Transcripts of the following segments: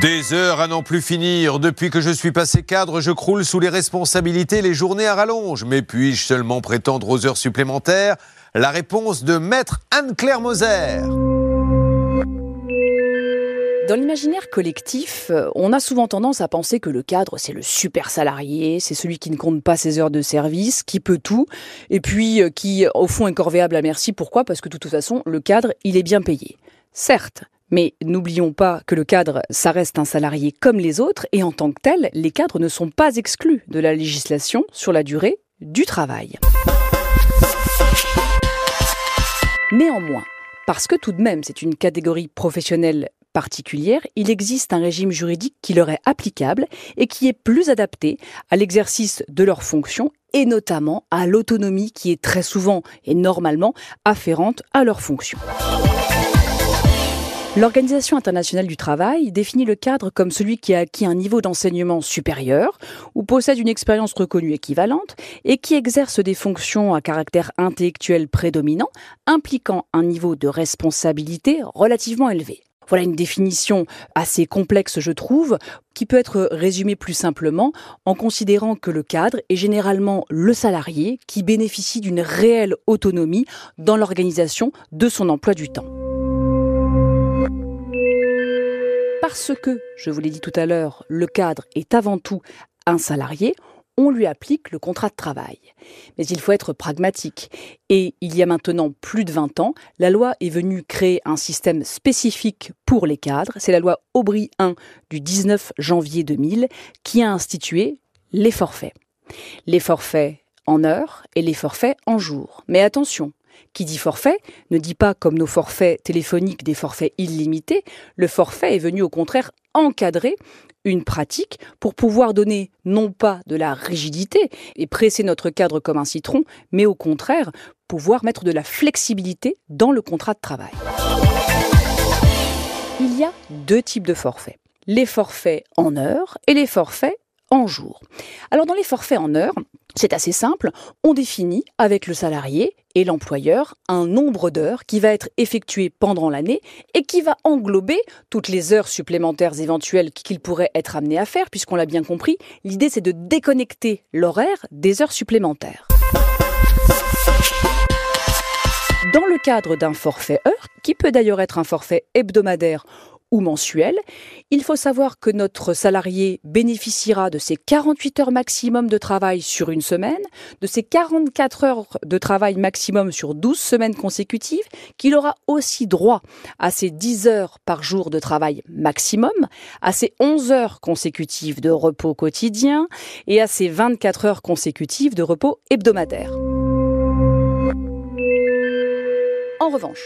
Des heures à n'en plus finir. Depuis que je suis passé cadre, je croule sous les responsabilités, les journées à rallonge. Mais puis-je seulement prétendre aux heures supplémentaires? La réponse de maître Anne-Claire Moser. Dans l'imaginaire collectif, euh, on a souvent tendance à penser que le cadre, c'est le super salarié, c'est celui qui ne compte pas ses heures de service, qui peut tout, et puis euh, qui, au fond, est corvéable à merci. Pourquoi? Parce que de toute façon, le cadre, il est bien payé. Certes, mais n'oublions pas que le cadre, ça reste un salarié comme les autres, et en tant que tel, les cadres ne sont pas exclus de la législation sur la durée du travail. Néanmoins, parce que tout de même c'est une catégorie professionnelle particulière, il existe un régime juridique qui leur est applicable et qui est plus adapté à l'exercice de leurs fonctions et notamment à l'autonomie qui est très souvent et normalement afférente à leurs fonctions. L'Organisation internationale du travail définit le cadre comme celui qui a acquis un niveau d'enseignement supérieur ou possède une expérience reconnue équivalente et qui exerce des fonctions à caractère intellectuel prédominant impliquant un niveau de responsabilité relativement élevé. Voilà une définition assez complexe, je trouve, qui peut être résumée plus simplement en considérant que le cadre est généralement le salarié qui bénéficie d'une réelle autonomie dans l'organisation de son emploi du temps. Parce que, je vous l'ai dit tout à l'heure, le cadre est avant tout un salarié, on lui applique le contrat de travail. Mais il faut être pragmatique. Et il y a maintenant plus de 20 ans, la loi est venue créer un système spécifique pour les cadres. C'est la loi Aubry 1 du 19 janvier 2000 qui a institué les forfaits. Les forfaits en heures et les forfaits en jours. Mais attention, qui dit forfait ne dit pas comme nos forfaits téléphoniques des forfaits illimités. Le forfait est venu au contraire encadrer une pratique pour pouvoir donner non pas de la rigidité et presser notre cadre comme un citron, mais au contraire pouvoir mettre de la flexibilité dans le contrat de travail. Il y a deux types de forfaits. Les forfaits en heures et les forfaits en jours. Alors dans les forfaits en heures, c'est assez simple, on définit avec le salarié et l'employeur un nombre d'heures qui va être effectué pendant l'année et qui va englober toutes les heures supplémentaires éventuelles qu'il pourrait être amené à faire, puisqu'on l'a bien compris, l'idée c'est de déconnecter l'horaire des heures supplémentaires. Dans le cadre d'un forfait heure, qui peut d'ailleurs être un forfait hebdomadaire ou mensuel. Il faut savoir que notre salarié bénéficiera de ses 48 heures maximum de travail sur une semaine, de ses 44 heures de travail maximum sur 12 semaines consécutives, qu'il aura aussi droit à ses 10 heures par jour de travail maximum, à ses 11 heures consécutives de repos quotidien et à ses 24 heures consécutives de repos hebdomadaire. En revanche,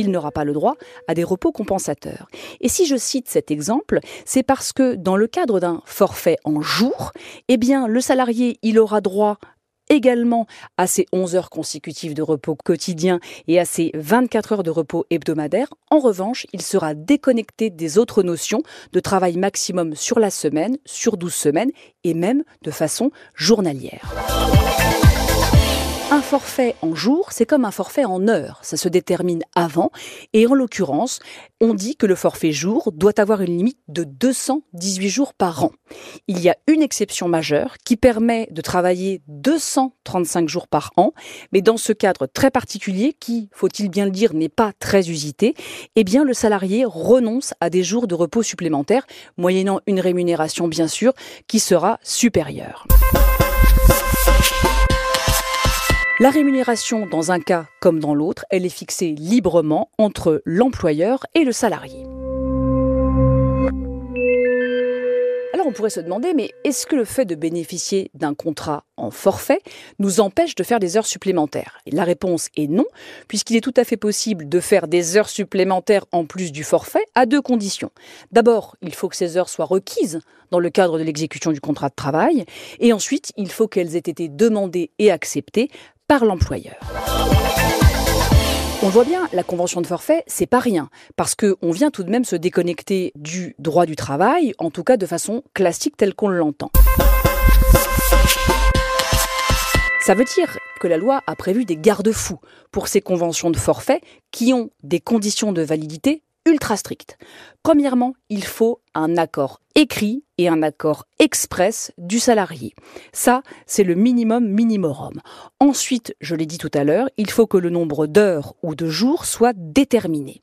il n'aura pas le droit à des repos compensateurs. Et si je cite cet exemple, c'est parce que dans le cadre d'un forfait en jour, eh bien, le salarié, il aura droit également à ses 11 heures consécutives de repos quotidien et à ses 24 heures de repos hebdomadaire. En revanche, il sera déconnecté des autres notions de travail maximum sur la semaine, sur 12 semaines et même de façon journalière. Un forfait en jour, c'est comme un forfait en heure. Ça se détermine avant. Et en l'occurrence, on dit que le forfait jour doit avoir une limite de 218 jours par an. Il y a une exception majeure qui permet de travailler 235 jours par an. Mais dans ce cadre très particulier, qui, faut-il bien le dire, n'est pas très usité, eh bien, le salarié renonce à des jours de repos supplémentaires, moyennant une rémunération, bien sûr, qui sera supérieure. La rémunération, dans un cas comme dans l'autre, elle est fixée librement entre l'employeur et le salarié. Alors on pourrait se demander, mais est-ce que le fait de bénéficier d'un contrat en forfait nous empêche de faire des heures supplémentaires? La réponse est non, puisqu'il est tout à fait possible de faire des heures supplémentaires en plus du forfait à deux conditions. D'abord, il faut que ces heures soient requises dans le cadre de l'exécution du contrat de travail, et ensuite, il faut qu'elles aient été demandées et acceptées l'employeur. On voit bien, la convention de forfait, c'est pas rien, parce qu'on vient tout de même se déconnecter du droit du travail, en tout cas de façon classique telle qu'on l'entend. Ça veut dire que la loi a prévu des garde-fous pour ces conventions de forfait qui ont des conditions de validité ultra strictes. Premièrement, il faut un accord écrit et un accord express du salarié. Ça, c'est le minimum minimorum. Ensuite, je l'ai dit tout à l'heure, il faut que le nombre d'heures ou de jours soit déterminé.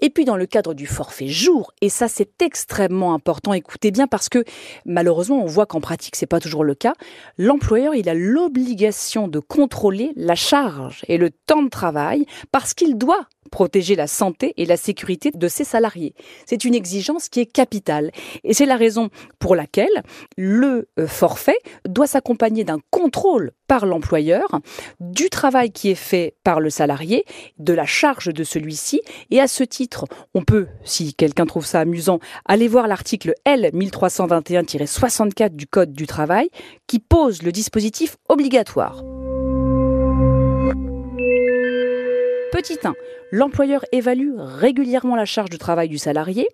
Et puis dans le cadre du forfait jour, et ça c'est extrêmement important, écoutez bien parce que malheureusement on voit qu'en pratique c'est pas toujours le cas, l'employeur il a l'obligation de contrôler la charge et le temps de travail parce qu'il doit protéger la santé et la sécurité de ses salariés. C'est une exigence qui est capitale et c'est la raison pour laquelle le euh, forfait doit s'accompagner d'un contrôle par l'employeur du travail qui est fait par le salarié, de la charge de celui-ci. Et à ce titre, on peut, si quelqu'un trouve ça amusant, aller voir l'article L 1321-64 du Code du travail qui pose le dispositif obligatoire. Petit 1, l'employeur évalue régulièrement la charge de travail du salarié.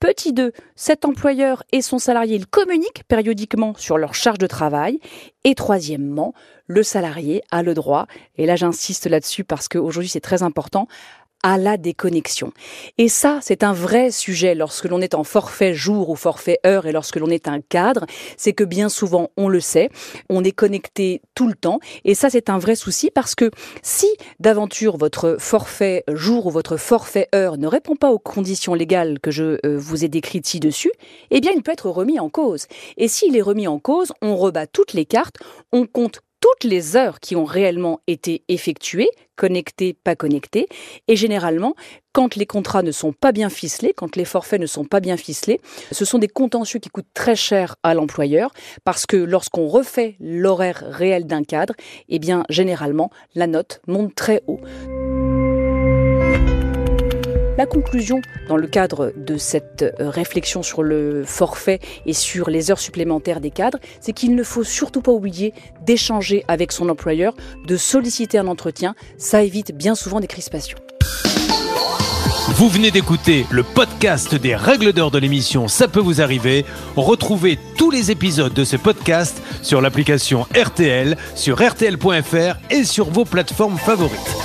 Petit 2, cet employeur et son salarié ils communiquent périodiquement sur leur charge de travail. Et troisièmement, le salarié a le droit, et là j'insiste là-dessus parce qu'aujourd'hui c'est très important, à la déconnexion. Et ça, c'est un vrai sujet lorsque l'on est en forfait jour ou forfait heure et lorsque l'on est un cadre, c'est que bien souvent, on le sait, on est connecté tout le temps. Et ça, c'est un vrai souci parce que si d'aventure votre forfait jour ou votre forfait heure ne répond pas aux conditions légales que je euh, vous ai décrites ci-dessus, eh bien, il peut être remis en cause. Et s'il est remis en cause, on rebat toutes les cartes, on compte toutes les heures qui ont réellement été effectuées, connectées, pas connectées, et généralement, quand les contrats ne sont pas bien ficelés, quand les forfaits ne sont pas bien ficelés, ce sont des contentieux qui coûtent très cher à l'employeur, parce que lorsqu'on refait l'horaire réel d'un cadre, eh généralement, la note monte très haut. La conclusion, dans le cadre de cette euh, réflexion sur le forfait et sur les heures supplémentaires des cadres, c'est qu'il ne faut surtout pas oublier d'échanger avec son employeur, de solliciter un entretien. Ça évite bien souvent des crispations. Vous venez d'écouter le podcast des règles d'or de l'émission Ça peut vous arriver. Retrouvez tous les épisodes de ce podcast sur l'application RTL, sur rtl.fr et sur vos plateformes favorites.